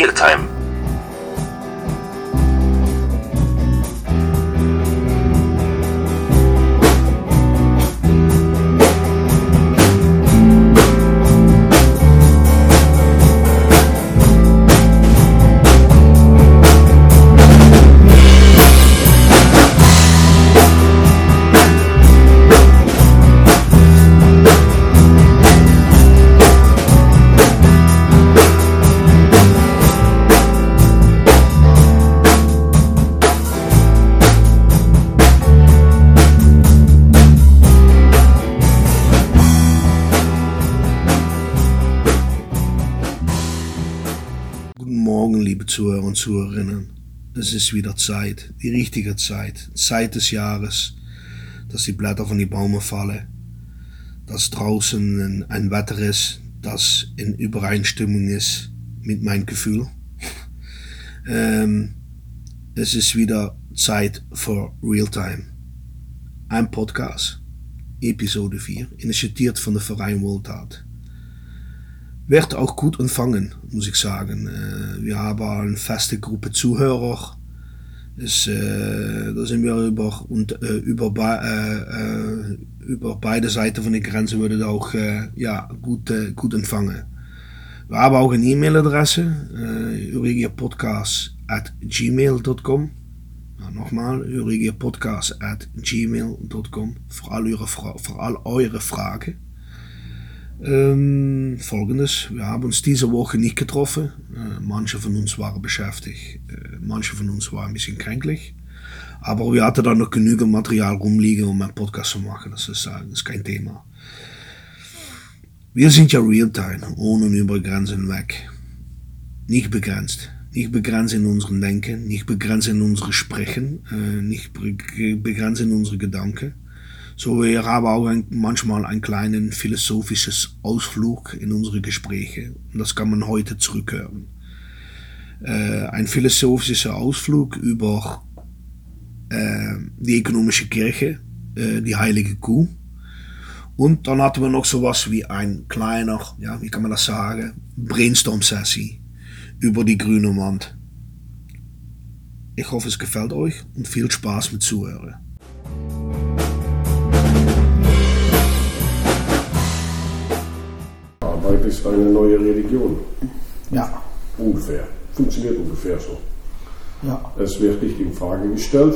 Realtime. Guten Und Zuhörerinnen. Es ist wieder Zeit, die richtige Zeit, Zeit des Jahres, dass die Blätter von die Bäume fallen, dass draußen ein, Wetter ist, das in Übereinstimmung ist mit meinem Gefühl. ähm, es ist wieder Zeit für Realtime. Ein Podcast, Episode 4, initiiert von der Verein Wohltat. Werd auch gut empfangen, muss ich sagen. Äh, wir haben eine feste Gruppe Zuhörer. Es, äh, da sind wir über, und, äh, über, be äh, äh, über beide Seiten von der Grenze wird auch äh, ja, gut, äh, gut empfangen. Wir haben auch eine E-Mail-Adresse, äh, urigierpodcast at gmail.com. Ja, nochmal, urigierpodcast at gmail.com für all eure, Fra für all eure Fragen. Ähm, Folgendes, wir haben uns diese Woche nicht getroffen. Äh, manche von uns waren beschäftigt, äh, manche von uns waren ein bisschen kränklich. Aber wir hatten dann noch genügend Material rumliegen, um einen Podcast zu machen. Das ist, äh, das ist kein Thema. Wir sind ja Realtime, ohne und über Grenzen weg. Nicht begrenzt. Nicht begrenzt in unserem Denken, nicht begrenzt in unserem Sprechen, äh, nicht be- begrenzt in unsere Gedanken. So, wir haben auch ein, manchmal einen kleinen philosophisches Ausflug in unsere Gespräche. Und das kann man heute zurückhören. Äh, ein philosophischer Ausflug über äh, die ökonomische Kirche, äh, die heilige Kuh. Und dann hatten wir noch sowas wie ein kleiner, ja, wie kann man das sagen, Brainstorm-Sessie über die grüne Wand. Ich hoffe, es gefällt euch und viel Spaß mit Zuhören. Ist eine neue Religion. Ja, Ungefähr. Funktioniert ungefähr so. ja. Es wird nicht in Frage gestellt.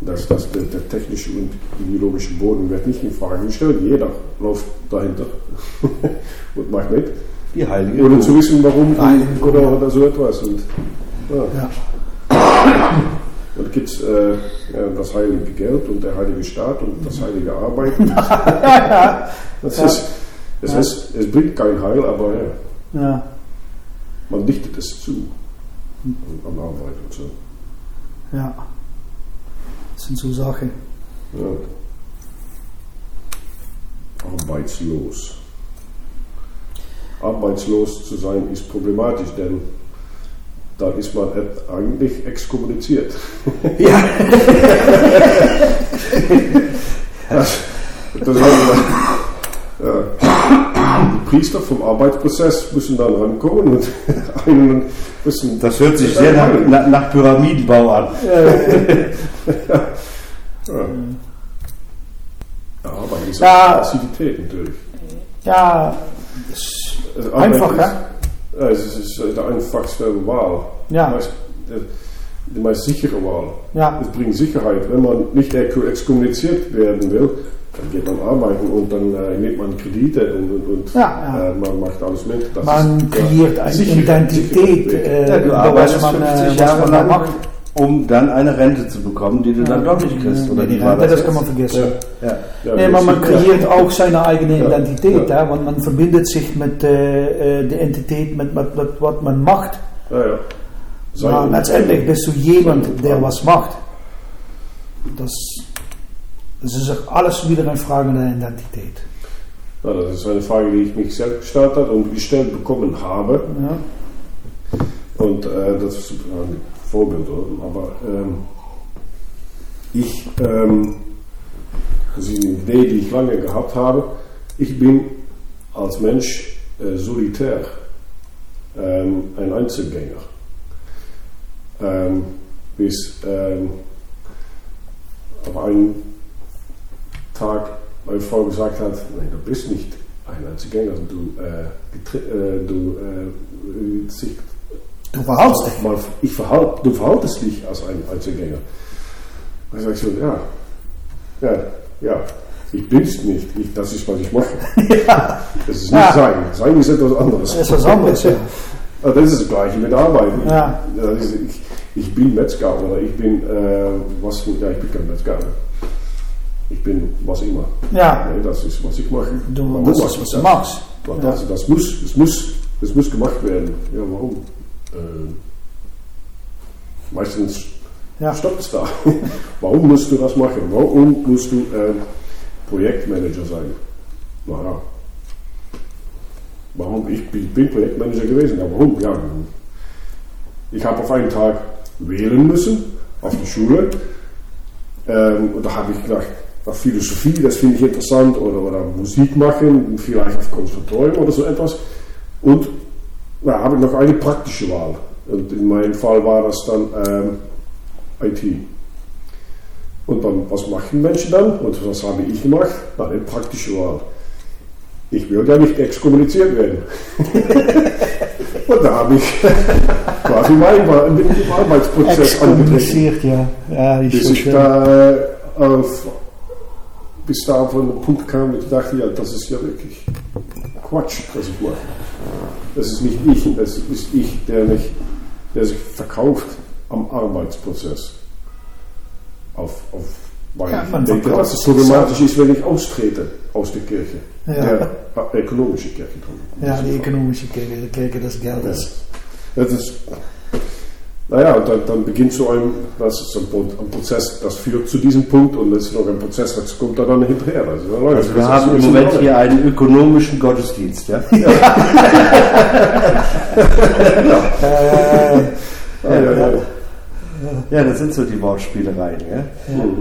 dass das, der, der technische und ideologische Boden wird nicht in Frage gestellt. Jeder läuft dahinter und macht mit. Die heilige Ohne zu wissen, warum oder, oder so etwas. Und, ja. Ja. Und gibt es äh, ja, das heilige Geld und der heilige Staat und das heilige Arbeiten. das ist, es, ist, es bringt kein Heil, aber ja, Ja, man dichtet es zu. An, an Arbeit und so. ja. Das sind so Sachen. Ja. Arbeitslos. Arbeitslos zu sein ist problematisch, denn dann ist man eigentlich exkommuniziert. Ja. Das, das heißt, ja, Priester vom Arbeitsprozess müssen dann rankommen und einen müssen. Das hört sich sehr nach, nach, nach Pyramidenbau an. Ja, ist Ja. auch Passivität natürlich. Ja, ist Also einfach, ist, ja? Ja, es ist, ist die einfachste Wahl. Ja. Die meist, die- meist sichere Wahl. Ja. Es bringt Sicherheit. Wenn man nicht ex- exkommuniziert werden will, dann geht man arbeiten und dann äh, nimmt man Kredite und, und, und Ja, ja. Äh, man macht alles mit. Das Man ist, kreiert ja, eine sicher- Identität, sicher äh, Ja, du über arbeitest was man, äh, 50 was Jahre man da lang, macht. um dann eine Rente zu bekommen, die du dann doch nicht kriegst. Oder die Rente, das jetzt? kann man vergessen. Ja. Ja. Ja, Nee, das maar man ist- creëert auch seine eigene. Identität, Ja. ja. want man verbindet sich mit äh, äh, der Entität, mit, mit, mit was man macht. Ja, ja. Sein- Maar letztendlich bist du jemand, der was macht. Das, das ist auch alles wieder eine Frage der Identität. Ja, das ist eine Frage, die ich mich selbst gestellt habe und gestellt bekommen habe. Ja. Und äh, das ist ein Vorbild, oder? aber ähm, ich, ähm, das ist eine Idee, die ich lange gehabt habe. Ich bin als Mensch äh, solitär. ähm, ein Einzelgänger. Ähm, bis ähm, auf einen Tag meine Frau gesagt hat, nein, du bist nicht ein Einzelgänger, du, äh, äh, du, äh, sich, Du verhaltst dich. mal, ich verhalt, du verhaltest dich als ein Einzelgänger. Sag ich so, ja, ja, ja, ich bin's nicht, ich, das ist, was ich mache. Ja, Das ist nicht Ja. sein, sein ist etwas anderes. das ist was anderes, ja. Das ist das Gleiche mit Arbeiten. Ja. Ist, ich, ich bin Metzger oder ich bin, äh, was, ja, ich bin kein Metzger. Ich bin was immer. Ja, Nee, das ist, was ich mache. du, Warum das ist, was du das? machst. Das, das, muss, das, muss, das muss gemacht werden. Ja, warum? Äh, meistens Ja. stoppt es da. warum musst du das machen? Warum musst du äh, Projektmanager sein? Naja. Warum? Ich bin, bin Projektmanager gewesen. Ja, warum? Ja, ich habe auf einen Tag wählen müssen auf die Schule. Ähm, und da habe ich gedacht, auf Philosophie, das finde ich interessant, oder, oder Musik machen, vielleicht auf Konservatorium oder so etwas. Und da habe ich noch eine praktische Wahl. Und in meinem Fall war das dann ähm, IT. Und dann, was machen Menschen dann? Und was habe ich gemacht? Na, eine praktische Wahl. Ich will ja nicht exkommuniziert werden. und da habe ich quasi meinen Arbeitsprozess angetreten Exkommuniziert, ja. Ja, bis ich da äh, auf, bis da von dem Punkt kam, ich dachte, ja, das ist ja wirklich Quatsch, was ich mache. Das ist nicht ich, das ist ich, der, mich, der sich verkauft am Arbeitsprozess. Auf, auf, weil Ja, ich denke, dass es problematisch ist, wenn ich austrete aus der Kirche. Ja. Der äh, ökonomische Kirche. Ja, die ökonomische Kirche, die Kirche des Geldes. Das ist, naja, und dann, dann beginnt so ein, das ist ein, ein Prozess, das führt zu diesem Punkt und das ist noch ein Prozess, das kommt da dann hinterher. Also, Leute, Also wir haben im Moment hier einen ökonomischen Gottesdienst. Ja? Äh, Ah, ja, ja. Ja, das sind so die Wortspielereien. Ja?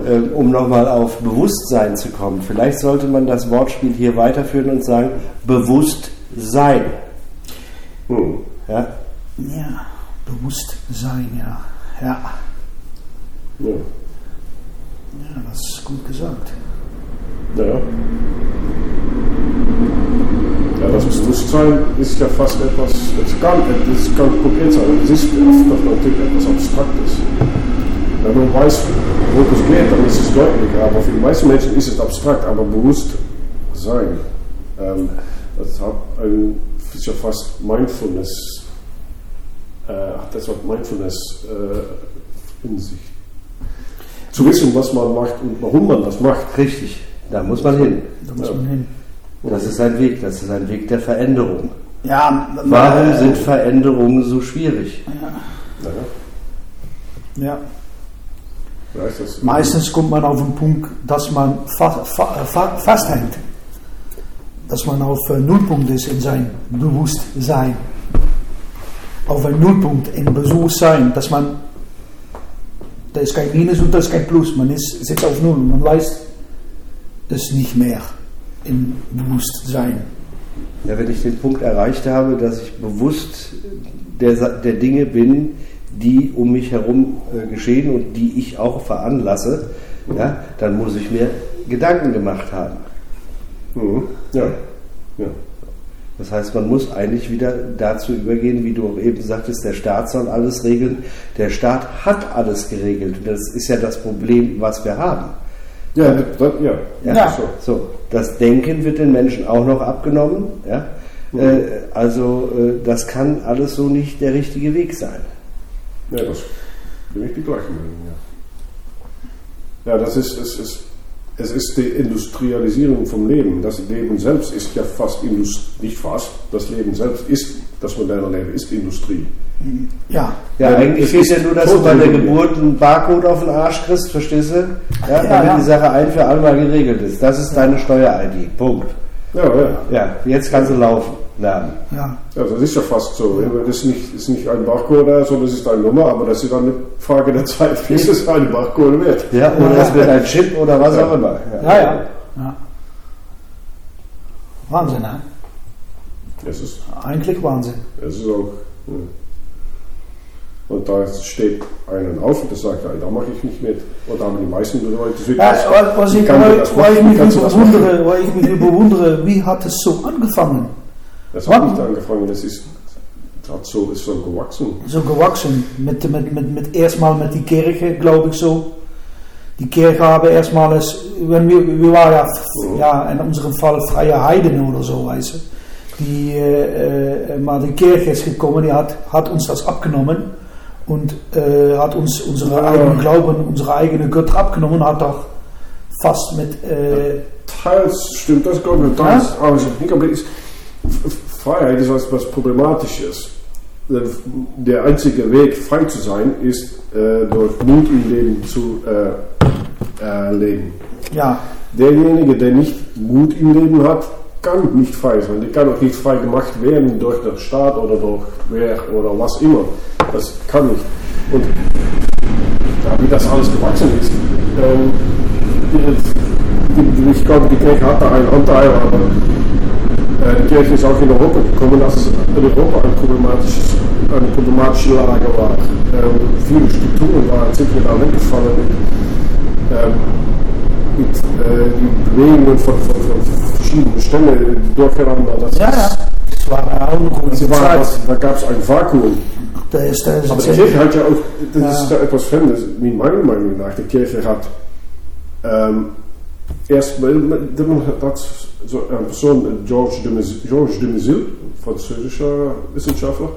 Ähm, um nochmal auf Bewusstsein zu kommen, vielleicht sollte man das Wortspiel hier weiterführen und sagen, Bewusstsein. Hm. Ja? ja, bewusst sein, ja. Ja, Ja. ja das ist gut gesagt. Ja. ja, das Bewusstsein ist ja fast etwas, es kann, es kann konkret sein, es ist oft natürlich etwas Abstraktes. Wenn man weiß, worum es geht, dann ist es deutlicher, aber für die meisten Menschen ist es abstrakt, aber Bewusstsein. Ähm, das hat ein, ist ja fast Mindfulness, hat das Wort Mindfulness äh, in sich. Zu wissen, was man macht und warum man das macht. Richtig, da muss man hin. Da muss man hin. Das ist ein Weg, das ist ein Weg der Veränderung. Ja, Warum äh, sind Veränderungen so schwierig? Ja, Ja. Meistens kommt man auf den Punkt, dass man fa fa festhängt. Dass man auf äh, Nullpunkt ist in sein Bewusstsein. Auf ein Nullpunkt in Bewusstsein, dass man, da ist kein Minus und da ist kein Plus. Man ist, sitzt auf Null. Man weiß es nicht mehr im Bewusstsein. Ja, wenn ich den Punkt erreicht habe, dass ich bewusst der, der Dinge bin, die um mich herum äh, geschehen und die ich auch veranlasse, ja, dann muss ich mir Gedanken gemacht haben. Mhm. Ja. ja. Das heißt, man muss eigentlich wieder dazu übergehen, wie du auch eben sagtest, der Staat soll alles regeln. Der Staat hat alles geregelt. Und das ist ja das Problem, was wir haben. Ja, das, ja. Ja. Ja. So. So, das Denken wird den Menschen auch noch abgenommen. Ja? Äh, also äh, das kann alles so nicht der richtige Weg sein. ja, das bin ich die gleiche Meinung. Ja, ja das ist, es ist, es ist die Industrialisierung vom Leben. Das Leben selbst ist ja fast Industrie, nicht fast, das Leben selbst ist, das moderne Leben ist Industrie. Ja, Ja, Ja, eigentlich ist ja nur, dass du bei der Geburt einen Barcode auf den Arsch kriegst, verstehst du? Ja, Ja, damit ja. die Sache ein für alle Mal geregelt ist. Das ist deine Steuer-ID. Punkt. Ja, ja. Ja, jetzt kannst du laufen lernen. ja. Ja, das ist ja fast so. Das ist nicht, ist nicht ein Barcode, sondern das ist eine Nummer, aber das ist dann eine Frage der Zeit, bis es eine Barcode wird. Ja, oder es wird ein Chip oder was auch immer. Ja, ja. ja. Wahnsinn, hè? Es ist, Eigentlich Wahnsinn. es ist auch. Ja. Und da steht einen auf und der sagt, ja, da mache ich nicht mit. Und da haben die meisten Leute so Ja, was, ich, kann das ich machen? mich das bewundere, weil ich mich bewundere, wie hat es so angefangen? Das hat nicht angefangen, das ist, das hat so, ist so gewachsen. So gewachsen. Mit, mit, mit, mit erstmal mit die Kirche, glaube ich so. Die Kirche haben erstmal es, wenn wir, wir waren ja, ja in unserem Fall freie Heiden oder so, weißt du. Die, äh, maar die Kirche ist gekommen, die hat, hat uns das abgenommen und äh, hat uns unsere Ja. eigenen Glauben, unsere eigene Götter abgenommen, hat doch fast mit, äh, Teils stimmt das, glaube ich, teils. Aber ich denke, aber ist, Freiheit ist was, was Problematisches. Der einzige Weg, frei zu sein, ist äh, durch Mut im Leben zu äh, leben. ja, Derjenige, der nicht Mut im Leben hat, kann nicht frei sein. Der kann auch nicht frei gemacht werden durch den Staat oder durch wer oder was immer. Das kann nicht. Und wie das alles gewachsen ist, ähm, ich glaube, die Kirche hat da einen Anteil, aber die Kirche ist auch in Europa gekommen, dass es in Europa ein problematisches, eine problematische Lage war. Ähm, viele Strukturen waren, da weggefallen. Ähm, mit äh, die Bewegungen von, von, von verschiedenen Stämmen durcheinander. Das ja, ja. Das war auch eine gute Das war, das, da gab es ein Vakuum. Da ist, da ist Aber die Kirche hat ja auch, das Ja. ist da etwas Fremdes, in meiner Meinung nach. Die Kirche hat ähm, erst, man hat so eine Person, Georges de Georges de Mezil, französischer Wissenschaftler,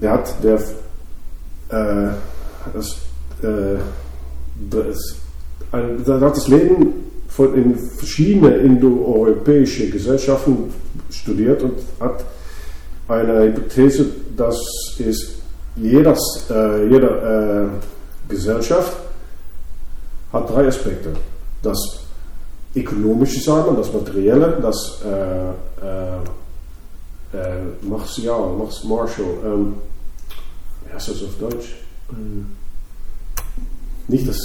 der hat, der, äh, das, äh, das, ein, der hat das Leben von in verschiedene indoeuropäische Gesellschaften studiert und hat eine Hypothese, dass ist jedes, äh, jede äh, Gesellschaft hat drei Aspekte. Das ökonomische Sagen, das materielle, das äh, äh, äh, martial, Mars- martial, ähm, heißt das auf Deutsch? Ähm, nicht das,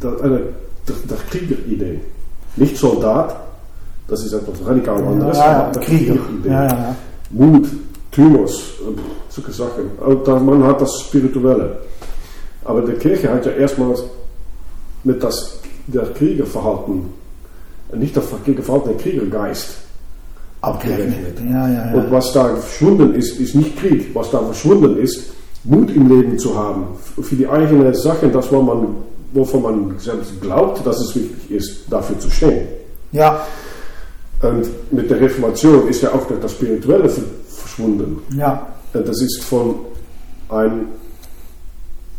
das eine, der, der Kriegeridee. Nicht Soldat, das ist etwas radikal anderes, ja, ja. Kriegeridee. Ja, ja, ja. Mut, Thymus, äh, solche Sachen. Und man hat das Spirituelle. Aber die Kirche hat ja erstmals mit das der Kriegerverhalten, nicht der Kriegerverhalten, der Kriegergeist Abgerechnet. Ja, ja, ja. Und was da verschwunden ist, ist nicht Krieg. Was da verschwunden ist, Mut im Leben zu haben. Für die eigene Sache, das, wo man, wovon man selbst glaubt, dass es wichtig ist, dafür zu stehen. Ja, Und mit der Reformation ist ja auch das Spirituelle ver- verschwunden. ja. Das ist von ein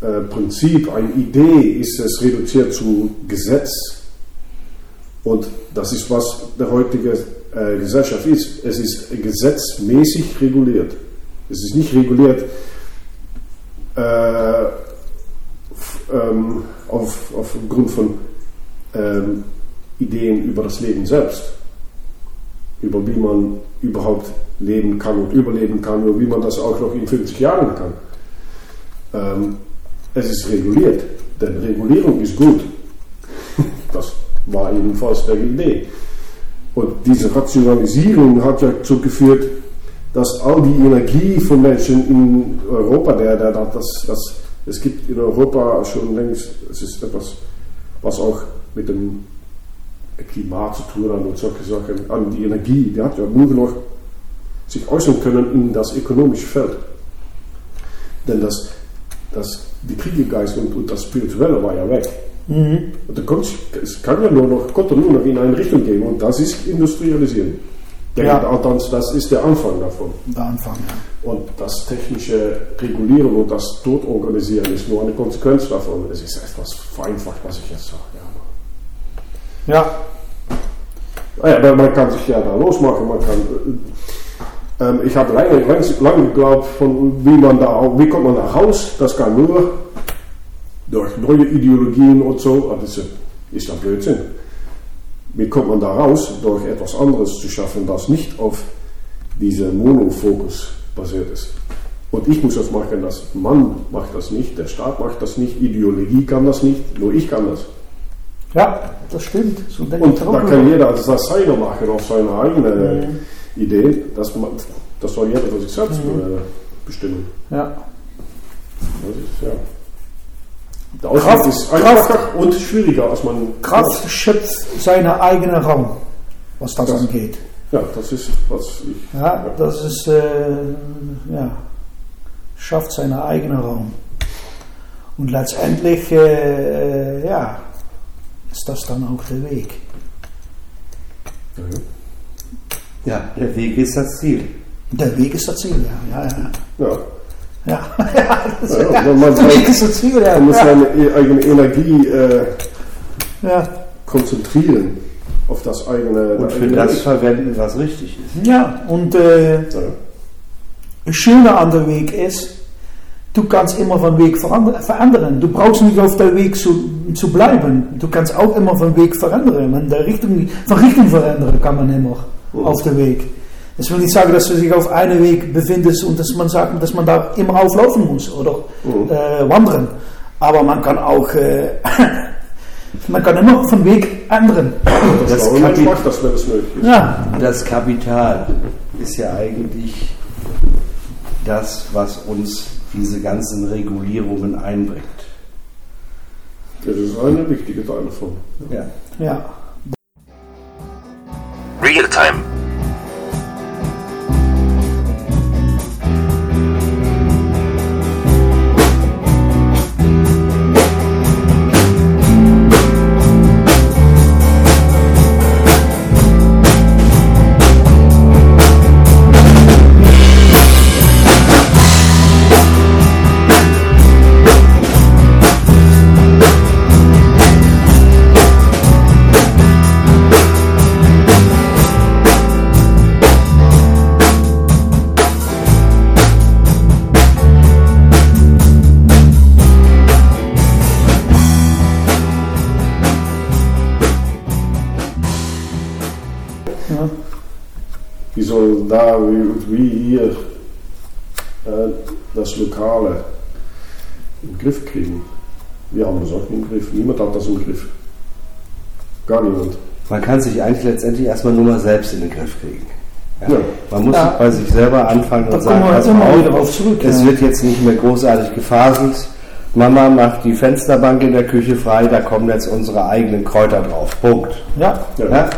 äh, Prinzip, eine Idee, ist es reduziert zu Gesetz. Und das ist, was der heutige äh, Gesellschaft ist. Es ist gesetzmäßig reguliert. Es ist nicht reguliert äh, ähm, auf, aufgrund von ähm, Ideen über das Leben selbst über wie man überhaupt leben kann und überleben kann und wie man das auch noch in 50 Jahren kann. Ähm, es ist reguliert, denn Regulierung ist gut. Das war jedenfalls der Idee. Und diese Rationalisierung hat ja dazu geführt, dass all die Energie von Menschen in Europa, der, der, der das, das, es gibt in Europa schon längst, es ist etwas, was auch mit dem Klimat zu tun hat und solche Sachen, an die Energie, die hat ja nur noch sich äußern können in das ökonomische Feld. Denn das, das, die Kriegergeist und, und das Spirituelle war ja weg. Mhm. Und da kommt, es kann ja nur noch, konnte nur noch in eine Richtung gehen und das ist Industrialisieren. Ja. Ja. Das, ist der Anfang davon. Der Anfang, ja. Und das technische Regulieren und das Totorganisieren ist nur eine Konsequenz davon. Es ist etwas vereinfacht, was ich jetzt sage. Ja. Ja, Ah ja, man kann sich ja da losmachen. Man kann, äh, ähm, ich habe lange, lange, geglaubt, von wie, man da, wie kommt man da raus. Das kann nur durch neue Ideologien und so. Aber das ist, ja Blödsinn. Wie kommt man da raus? Durch etwas anderes zu schaffen, das nicht auf diese Monofokus basiert ist. Und ich muss das machen, das Mann macht das nicht, der Staat macht das nicht, Ideologie kann das nicht, nur ich kann das. ja, das stimmt. So Und da kann jeder das seine machen auf seine eigene. Ideen, das, man, das soll jeder für sich selbst äh, bestimmen. Ja. Das ist, ja. Der Ausweg Kraft- ist einfacher und schwieriger, als man Kraft schöpft seinen eigenen Raum, was das, Das- angeht. Ja, das ist, was ich. Ja, das ist, äh, ja, schafft seinen eigenen Raum. Und letztendlich, äh, äh, ja, ist das dann auch der Weg. Ja, der Weg ist das Ziel. Der Weg ist das Ziel, ja. Ja, ja. Ja. ja. ja, das, Ja, ja, man- man- der Weg ist das Ziel, ja. Man muss ja. seine e- eigene Energie äh, ja. konzentrieren auf das eigene. Und für das Weg. verwenden, was richtig ist. ja, und äh, Ja. Das Schöne an der Weg ist, du kannst immer von Weg verändern. Du brauchst nicht auf der Weg zu, zu bleiben. Du kannst auch immer von Weg verändern. Und der Richtung, von Richtung verändern kann man immer auf der Weg. Das will nicht sagen, dass du dich auf einem Weg befindest und dass man sagt, dass man da immer auflaufen muss oder äh, wandern. Aber man kann auch, äh, man kann immer von Weg ändern. Das, Das das kann Mensch ich- macht das, wenn es möglich ist. Ja, Das Kapital ist ja eigentlich das, was uns diese ganzen Regulierungen einbringt. Das ist eine wichtige Teil davon. Ja. ja. Real time. Wie soll da wie, wie hier äh, das Lokale im Griff kriegen? Wir haben das auch im Griff. Niemand hat das im Griff. Gar niemand. Man kann sich eigentlich letztendlich erstmal nur mal selbst in den Griff kriegen. Ja. Ja. Man muss Ja. bei sich selber anfangen Da und sagen, pass immer auf, zurück. es ja. wird jetzt nicht mehr großartig gefaselt. Mama macht die Fensterbank in der Küche frei, da kommen jetzt unsere eigenen Kräuter drauf. Punkt. ja. Ja. Ja?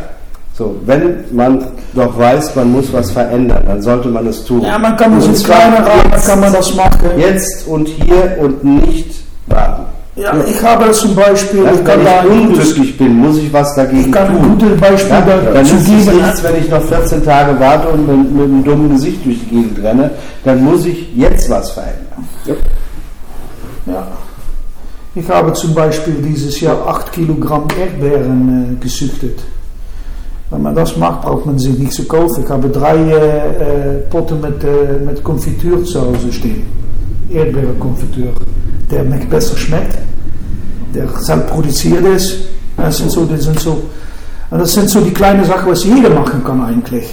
So, wenn man doch weiß, man muss was verändern, dann sollte man es tun. Ja, man kann das Und in kleinen Rahmen jetzt, kann man das machen. jetzt und hier und nicht warten. Ja, ich habe zum Beispiel, Ja, ich kann wenn da ich ein unglücklich bin, muss ich was dagegen ich kann ein tun. gutes Beispiel Ja, dann dazu nützt es geben. nichts, wenn ich noch 14 Tage warte und mit, mit einem dummen Gesicht durch die Gegend renne. Dann muss ich jetzt was verändern. Ja. Ich habe zum Beispiel dieses Jahr 8 Kilogramm Erdbeeren äh, gezüchtet. Wenn man das macht, braucht man sie nicht zu kaufen. Ich habe drei äh, Potten mit, äh, mit Konfitüre zu Hause stehen. Erdbeerenkonfitüre. Der besser schmeckt. Der selbst produziert ist. Das sind so, das sind so, das sind so die kleinen Sachen, was jeder machen kann eigentlich.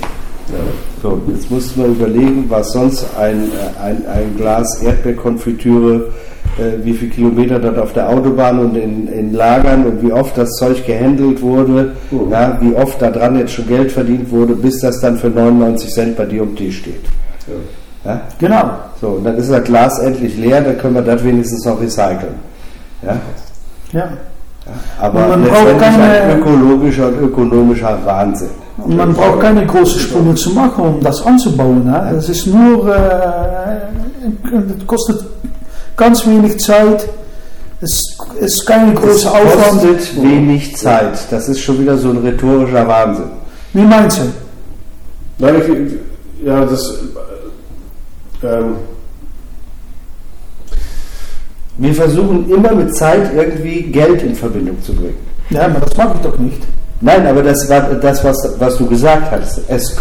So, jetzt muss man überlegen, was sonst ein, ein, ein Glas Erdbeerkonfitüre, wie viele Kilometer dort auf der Autobahn und in, in Lagern und wie oft das Zeug gehandelt wurde, Mhm. ja, wie oft da dran jetzt schon Geld verdient wurde, bis das dann für 99 Cent bei dir um Tisch steht. Ja. Ja? Genau. So, und dann ist das Glas endlich leer, dann können wir das wenigstens noch recyceln. Ja? Ja. Aber Und man braucht keine- ein ökologischer und ökonomischer Wahnsinn. Und man braucht keine großen Sprünge zu machen, um das anzubauen. Ne? Das ist nur, äh, es kostet ganz wenig Zeit. Es ist kein Es großer Aufwand. kostet wenig Zeit. Das ist schon wieder so ein rhetorischer Wahnsinn. Wie meinst du? Nein, ich, ja, das. äh, Ähm, Wir versuchen immer mit Zeit irgendwie Geld in Verbindung zu bringen. Ja, aber das mag ich doch nicht. Nein, aber das war das, was, was du gesagt hast. Es,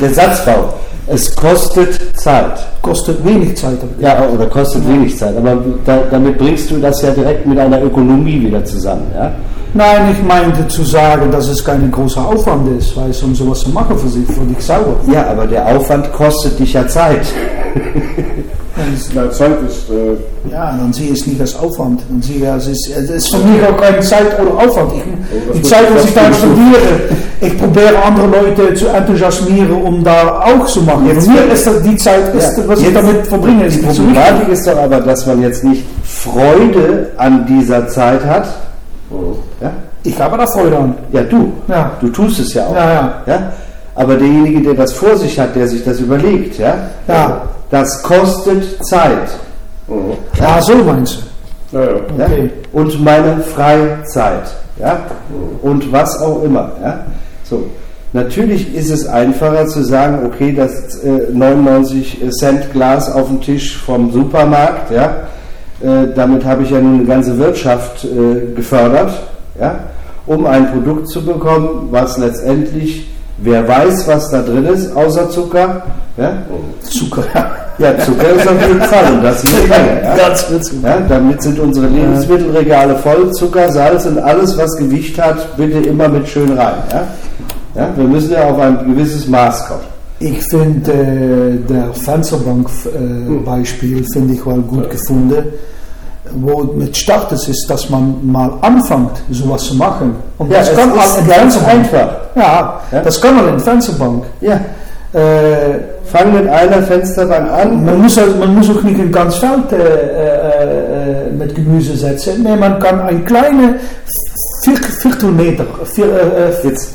der Satzbau. Es kostet Zeit. Kostet wenig Zeit. Ja, oder kostet wenig Zeit. Aber da, damit bringst du das ja direkt mit einer Ökonomie wieder zusammen. Ja? Nein, ich meinte zu sagen, dass es kein großer Aufwand ist, weißt, du, um sowas zu machen für sich, für dich selber. ja, aber der Aufwand kostet dich ja Zeit. Na, Zeit ist, äh, Ja, dann sehe ich es nicht als Aufwand. Dann sehe ich, es ist, es ist für mich auch keine Zeit oder Aufwand. Ich, die Zeit, was ich da studiere, ich probiere andere Leute zu enthusiasmieren, um da auch zu machen. Jetzt- Für mir ist das die Zeit, ist, Ja, was ich damit verbringe, ist Die. Problematik ist doch aber, dass man jetzt nicht Freude an dieser Zeit hat. Ja, Ich habe da Freude an. ja du. Ja. Du tust es ja auch. Ja, ja. Ja? Aber derjenige, der das vor sich hat, der sich das überlegt, ja, Ja. das kostet Zeit. Ja, so meinst ja, ja. Ja? Okay. Und meine Freizeit. Ja? Und was auch immer. Ja? So. Natürlich ist es einfacher zu sagen, okay, das äh, 99 Cent Glas auf dem Tisch vom Supermarkt, ja, äh, damit habe ich ja nun eine ganze Wirtschaft äh, gefördert, ja, um ein Produkt zu bekommen, was letztendlich, wer weiß, was da drin ist, außer Zucker, ja. Zucker, ja. Zucker ist auf jeden Fall und das jede Menge. Ja? Ganz. Ja, damit sind unsere Lebensmittelregale voll. Zucker, Salz und alles, was Gewicht hat, bitte immer mit schön rein. Ja? Ja, wir müssen ja auf ein gewisses Maß kommen. Ich finde äh, der Fensterbank-Beispiel finde ich wel gut gefunden, wo mit Start es ist, dass man mal anfängt, sowas zu machen. Und Ja, das kann auch in Fensterbank. Ja, Ja. das kann man in Fensterbank. Ja, Äh, fang mit einer Fensterbank an. man, muss, also- man muss auch nicht ein ganz Feld äh, äh, äh, mit Gemüse setzen. Nee, man kann ein kleine Viertel, Viertelmeter, vier, äh, äh, Jetzt,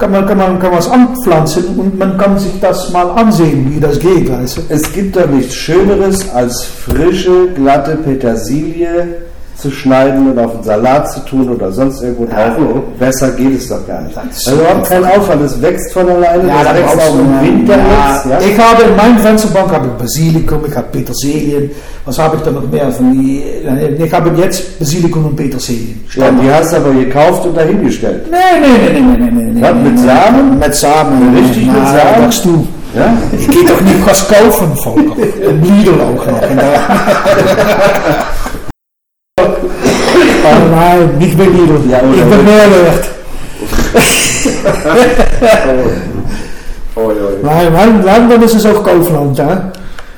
kann man, kann man kann was anpflanzen und man kann sich das mal ansehen, wie das geht. Weißt du? es gibt doch nichts Schöneres, als frische, glatte Petersilie zu schneiden und auf einen Salat zu tun oder sonst irgendwo drauf. Besser geht es doch gar nicht. Also überhaupt kein Aufwand, es wächst von alleine, das wächst auch im Winter jetzt. Ja? Ich habe in meiner Fensterbank habe ich Basilikum, ich habe Petersilien. Was habe ich da noch mehr von die? Ich habe jetzt Basilikum und Petersilien. Ja, die hast du aber gekauft und dahingestellt. Nee, nee, nee, nee, nee, nee, nee. Was, mit Samen? Mit Samen. Richtig mit Samen? sagst du. Ja? Ich gehe doch nicht was kaufen, Volker. Im Lidl auch noch. Oh nein, nicht bei Lidl. Ja, ich bin Mehrwert. Oh, ja, ja. Nein, nein, nein, dann ist es auch Kaufland. Hè?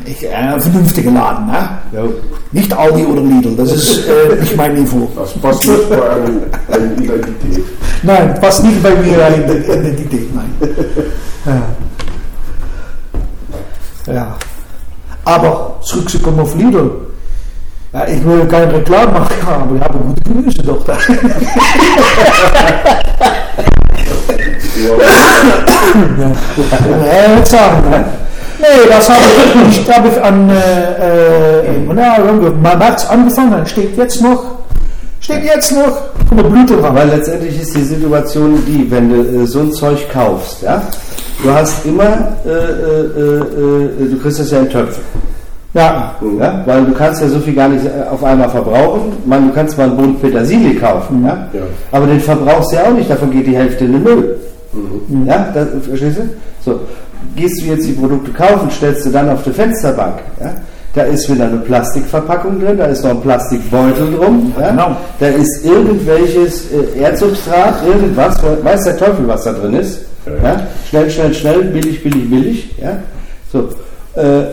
Ich, äh, ein vernünftiger Laden. Hè? Ja. Nicht Aldi oder Lidl, das ist äh, nicht mein Niveau. Das passt nicht bei einer, Identität. Nein, passt nicht bei mir in de Identität, nein. Ja. ja. Aber zurückzukommen auf Lidl. Ja, ich will keine Reklame machen, aber wir haben gute Gemüse doch da. Ja, ne? Nee, das habe ich nicht. habe ich an äh, äh, na, irgendwie März angefangen. Steht jetzt noch. Steht jetzt noch. Guck mal, Blüte dran. Weil letztendlich ist die Situation die, wenn du äh, so ein Zeug kaufst, ja, du hast immer, äh, äh, äh, du kriegst das ja in Töpfen. Ja, Ja, weil du kannst ja so viel gar nicht äh, auf einmal verbrauchen. Man, du kannst mal einen Bund Petersilie kaufen, ja? Ja. aber den verbrauchst du ja auch nicht, davon geht die Hälfte in den Müll. Ja, das, verstehst du? So, gehst du jetzt die Produkte kaufen, stellst du dann auf die Fensterbank. Ja? Da ist wieder eine Plastikverpackung drin, da ist noch ein Plastikbeutel drum. Ja? genau. Da ist irgendwelches äh, Erdsubstrat, irgendwas, weiß der Teufel, was da drin ist. Ja? Schnell, schnell, schnell, billig, billig, billig. Ja? So, äh,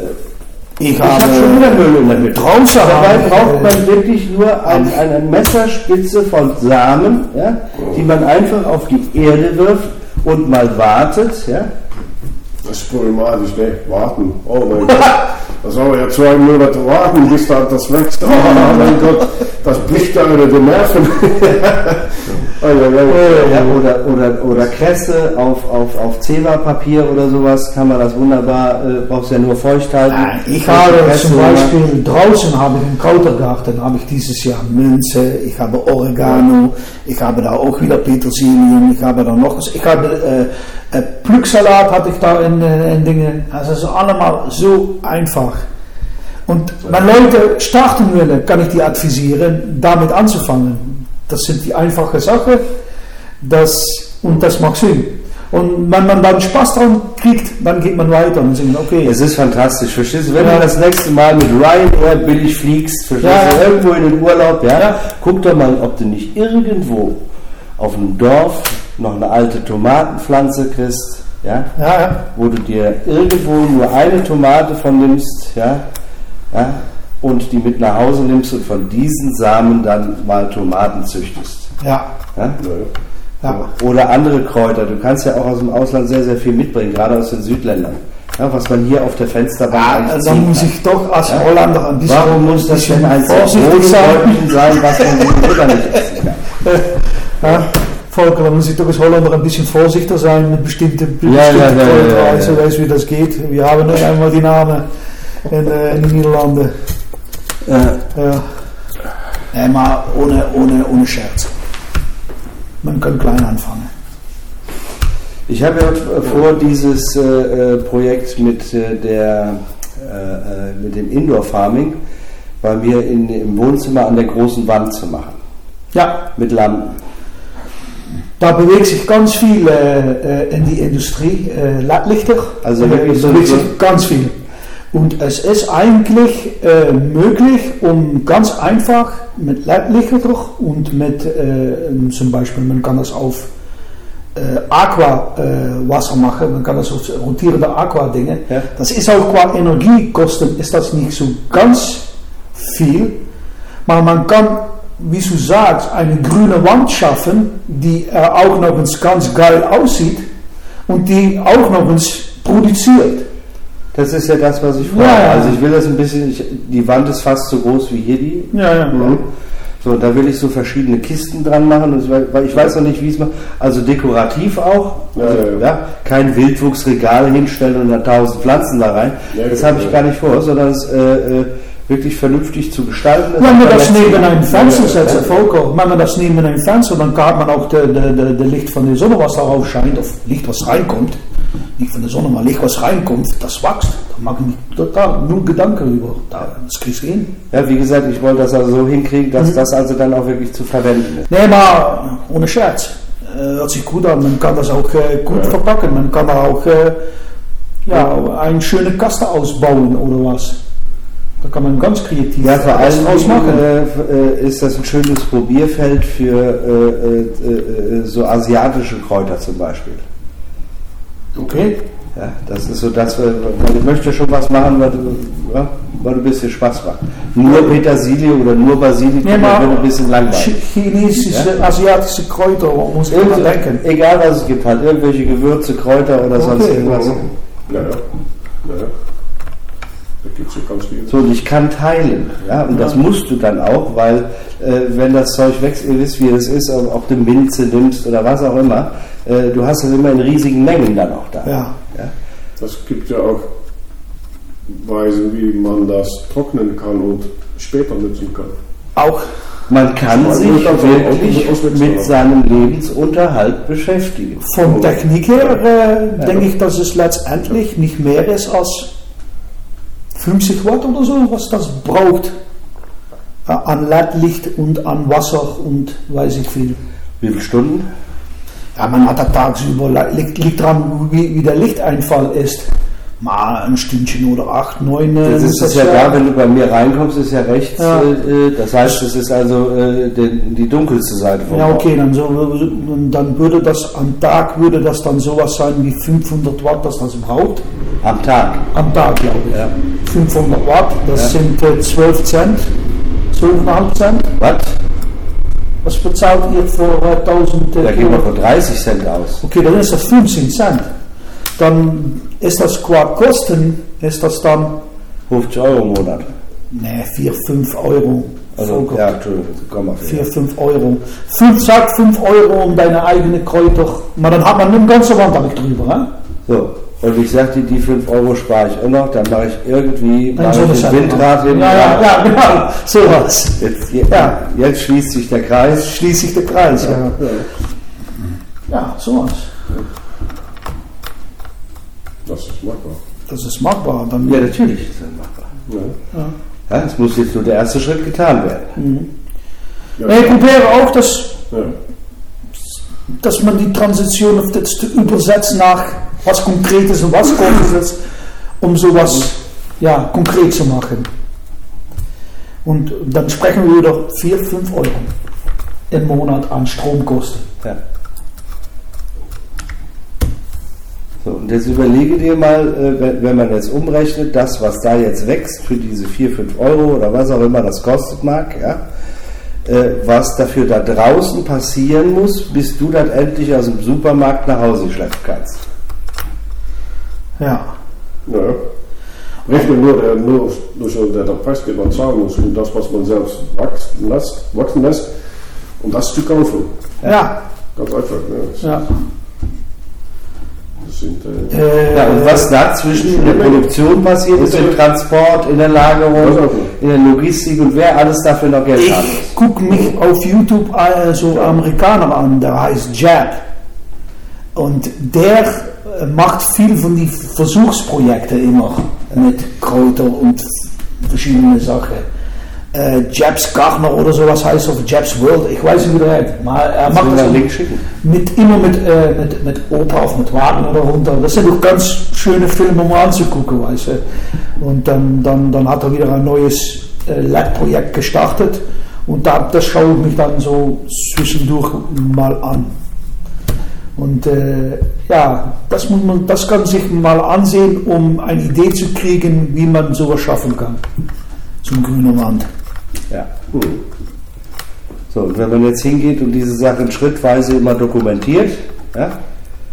ich ich habe habe schon wieder Müll in der Mitte. draußen Dabei braucht man wirklich nur ein, eine Messerspitze von Samen, ja, die man einfach auf die Erde wirft und mal wartet. Ja. Das ist problematisch, ne? Warten. Oh mein Gott. Da soll man ja zwei Monate warten, bis da das wächst. Oh mein Gott, das bricht da über die Nerven. Oh, oder, oder, oder Kresse auf, auf, auf Zewa-Papier oder sowas kann man das wunderbar, äh, brauchst ja nur feucht halten. Ja, ich habe Kresse, zum. Beispiel draußen habe ich im Krautergarten habe ich dieses Jahr Minze, ich habe Oregano, ich habe da auch wieder Petersilien, ich habe da noch was, ich habe äh, äh, Pflücksalat hatte ich da in, äh, in Dingen, also es ist allemal so einfach. Und wenn Leute starten willen, kann ich die advisieren, damit anzufangen. Das sind die einfache Sachen, das, und das macht Sinn. Und wenn man dann Spaß dran kriegt, dann geht man weiter und sagt, okay, Es ist fantastisch, verstehst du? Wenn Ja. du das nächste Mal mit Ryanair billig fliegst, verstehst Ja, du, irgendwo in den Urlaub, ja, Ja. guck doch mal, ob du nicht irgendwo auf einem Dorf noch eine alte Tomatenpflanze kriegst, Ja, ja. wo du dir irgendwo nur eine Tomate von nimmst, ja, ja, und die mit nach Hause nimmst und von diesen Samen dann mal Tomaten züchtest. Ja, Ja? Ja, ja. Oder andere Kräuter. Du kannst ja auch aus dem Ausland sehr, sehr viel mitbringen, gerade aus den Südländern. Ja, was man hier auf der Fensterbank Ja, dann ziehen muss ich doch als Ja. Holländer ein bisschen, Warum muss das denn ein vorsichtig sein? Was man sowieso nicht essen kann? Ja, Volker, dann muss ich doch als Holländer ein bisschen vorsichtiger sein mit bestimmten bestimmte ja, ja, ja, Kräuter. ja, ja. Also weiß, wie das geht. Wir haben nur einmal die Namen in, äh, in den Niederlanden. Äh, Ja. Nee, maar ohne, ohne, ohne Scherz. Man kann klein anfangen. Ich habe ja vor, dieses äh, äh, Projekt mit, äh, der, äh, äh, mit dem Indoor Farming bei mir in, im Wohnzimmer an der großen Wand zu machen. Ja, Mit Lampen. da bewegt sich ganz viel äh, äh, in die Industrie, äh, Leitlichter. Also äh, wirklich so- bewegt sich ganz viel. Und es ist eigentlich äh, möglich, um ganz einfach mit Leitlichter und mit äh, zum Beispiel, man kann das auf äh, Aqua-Wasser machen, man kann das auf rotierende Aqua-Dinge. Ja. Das ist auch qua Energiekosten ist das nicht so ganz viel, maar man kann, wie du sagst, eine grüne Wand schaffen, die äh, auch noch eens ganz geil aussieht und die auch noch eens produziert. Das ist ja das, was ich frage. Ja, ja. Also ich will das ein bisschen, ich, die Wand ist fast so groß wie hier die. Ja, ja. So, da will ich so verschiedene Kisten dran machen, und weil ich weiß noch nicht, wie es macht. Also dekorativ auch. Ja, Also, ja, ja. kein Wildwuchsregal hinstellen und dann tausend Pflanzen da rein. Ja, das habe ich ja. gar nicht vor, sondern es äh, äh, wirklich vernünftig zu gestalten. Wenn man das neben ein Fenster setzt, ja. Volker, wenn man das neben ein Fenster, dann kann man auch de Licht von der Sonne, was darauf scheint, of Licht, was reinkommt, nicht von der Sonne, maar Licht, was reinkommt, das wächst. Da mache ich mir total null Gedanken über. Da, das kriegst du hin. Ja, wie gesagt, ich wollte das also so hinkriegen, Mhm. dass das also dann auch wirklich zu verwenden ist. Nee, maar ohne Scherz. Äh, hört sich gut an. Man kann das auch äh, gut Ja. verpacken. Man kann auch äh, ja, eine schöne Kaste ausbauen oder was. Da kann man ganz kreativ Ja, vor allem draus machen. äh, ist das ein schönes Probierfeld für äh, äh, so asiatische Kräuter zum Beispiel. Okay. Ja, das ist so das, äh, weil ich möchte schon was machen, weil du, ja, weil du ein bisschen Spaß macht. Nur Petersilie oder nur Basilikum, maar wird ein bisschen langweilig. Chi- Chinesische, asiatische Kräuter, muss ich immer denken. Egal was es gibt, halt irgendwelche Gewürze, Kräuter oder sonst Okay. irgendwas. Ja, ja. Ja, ja. Es ja ganz viel. So, und ich kann teilen. Ja, und das musst du dann auch, weil äh, wenn das Zeug wächst, ihr wisst, wie es ist, ob, ob du Minze nimmst oder was auch immer, äh, du hast das immer in riesigen Mengen dann auch da. Ja. Ja. Das gibt ja auch Weisen, wie man das trocknen kann und später nutzen kann. Auch. Man kann Das sich wirklich mit seinem Lebensunterhalt beschäftigen. Von Technik her äh, denke ich, dass es letztendlich nicht mehr ist als 50 Watt oder so, was das braucht. Äh, an LED-Licht und an Wasser und weiß ich viel. Wie viele Stunden? Ja, man hat da tagsüber, liegt, liegt dran, wie, wie der Lichteinfall ist. Mal ein Stündchen oder acht, neun. äh, Das ist es ja da, wenn du bei mir reinkommst, ist ja rechts. Ja. Äh, äh, das heißt, es ist also äh, die, die dunkelste Seite vom Ja, okay, dann, so, dann würde das am Tag würde das dann sowas sein wie 500 Watt, das das braucht. Am Tag. Am Tag, glaube ich. Ja. 500 Watt, das Ja. sind äh, 12 Cent, 12,5 Cent. Was? Was bezahlt ihr für äh, 1000 äh, Da gehen wir von 30 Cent aus. Okay, dann ist das 15 Cent. Dann ist das qua Kosten, ist das dann, 50 Euro im Monat. ne, 4, 5 Euro. Also, ja, Entschuldigung, komm mal. 4, 5 Euro. 5, sag 5 Euro um deine eigene Kräuter. Maar dann hat man eine ganze Wand damit drüber. Hè? So, und ich sagte, die 5 Euro spare ich auch noch, dann mache ich irgendwie Dann mache ich ein halt Windrad hin. Ja, ja, ja, genau. Sowas. Jetzt, je- Ja. jetzt schließt sich der Kreis. Schließt sich der Kreis. Ja, ja sowas. Das ist machbar. Das ist machbar. Dann, Ja, natürlich ist das machbar. Ja. Ja, es muss jetzt nur der erste Schritt getan werden. Ja. Nee, probeer ook dat, Ja. dat man die Transition auf das zu übersetzen nach was konkret ist und was kommt ist, um sowas ja, konkret zu machen. Und dann sprechen wir über 4, 5 Euro im Monat an Stromkosten. Ja. So, Und jetzt überlege dir mal, äh, wenn, wenn man jetzt umrechnet, das, was da jetzt wächst für diese 4, 5 Euro oder was auch immer das kostet mag, ja, äh, was dafür da draußen passieren muss, bis du das endlich aus dem Supermarkt nach Hause schleppen kannst. Ja. Ja. Rechne nur, der, nur durch der der Preisgeber man zahlen muss, um das, was man selbst wachsen lässt, wachsen lässt, um das zu kaufen. Ja. Ganz einfach. Ne? Das, ja. Das sind, äh, Äh, Ja, und was dazwischen in der Produktion passiert ist, im Transport, in der Lagerung, in der Logistik und wer alles dafür noch Geld hat. Ich gucke mich auf YouTube äh, so Amerikaner an, der heißt Jab. Und der äh, macht viel von die Versuchsprojekten immer mit Kräuter und verschiedene Sachen. Äh, Jabs Gartner oder sowas heißt auf Jabs World, ich weiß nicht wie der heißt. Mal, er macht das Link schicken? mit, immer mit, äh, mit, mit Opa auf mit Wagen oder runter. Das sind doch ganz schöne Filme, um anzugucken, weißt du. Und dann, dann, dann hat er wieder ein neues äh, Lab-Projekt gestartet und da, das schaue ich mich dann so zwischendurch mal an. Und äh, ja, das, muss man, das kann sich mal ansehen, um eine Idee zu kriegen, wie man sowas schaffen kann. Zum grünen Wand. Ja. So, und wenn man jetzt hingeht und diese Sachen schrittweise immer dokumentiert, ja,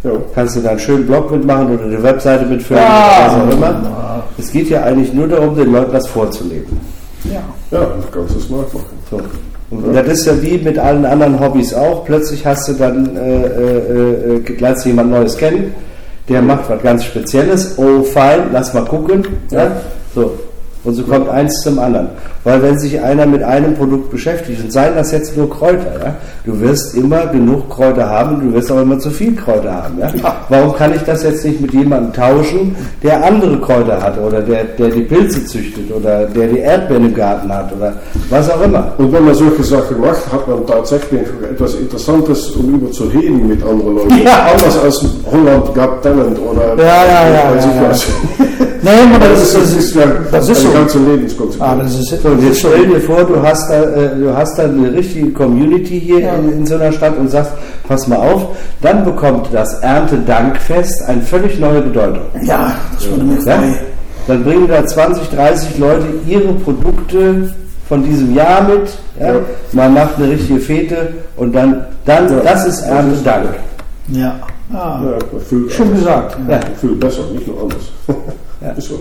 ja. kannst du da einen schönen Blog mitmachen oder eine Webseite mitführen Ja. oder was auch immer. Es geht ja eigentlich nur darum, den Leuten das vorzuleben. Ja. ja, du kannst es nachmachen. So. Und das ist ja wie mit allen anderen Hobbys auch. Plötzlich hast du dann, äh, äh, äh, lernst du jemand Neues kennen, der macht was ganz Spezielles. Oh, fein, lass mal gucken. Ja? So. Und so kommt eins zum anderen. Weil wenn sich einer mit einem Produkt beschäftigt, und seien das jetzt nur Kräuter, ja, du wirst immer genug Kräuter haben, du wirst auch immer zu viel Kräuter haben. Ja? Warum kann ich das jetzt nicht mit jemandem tauschen, der andere Kräuter hat oder der, der die Pilze züchtet oder der die Erdbeeren im Garten hat oder was auch immer. Und wenn man solche Sachen macht, hat man tatsächlich etwas Interessantes, um über zu reden mit anderen Leuten. Ja. Anders als Holland Got Talent oder Ja, ja, ja, weiß ja, ich ja. was. Nee, aber Das das, ist, das ist ja das ist so. Ganze Lebenskonsequenz. Ah, das ist, und jetzt stell dir vor, du hast da, äh, du hast da eine richtige Community hier Ja. in, in so einer Stadt und sagst, pass mal auf, dann bekommt das Erntedankfest eine völlig neue Bedeutung. ja, das würde mich Ja? Dann bringen da 20, 30 Leute ihre Produkte von diesem Jahr mit. Ja? Ja. Man macht eine richtige Fete und dann, dann das ist Erntedank. Ja. Ah, Ja, viel, Schön gesagt. Ja. Ja. viel besser, nicht nur anders. Ja. Ist so.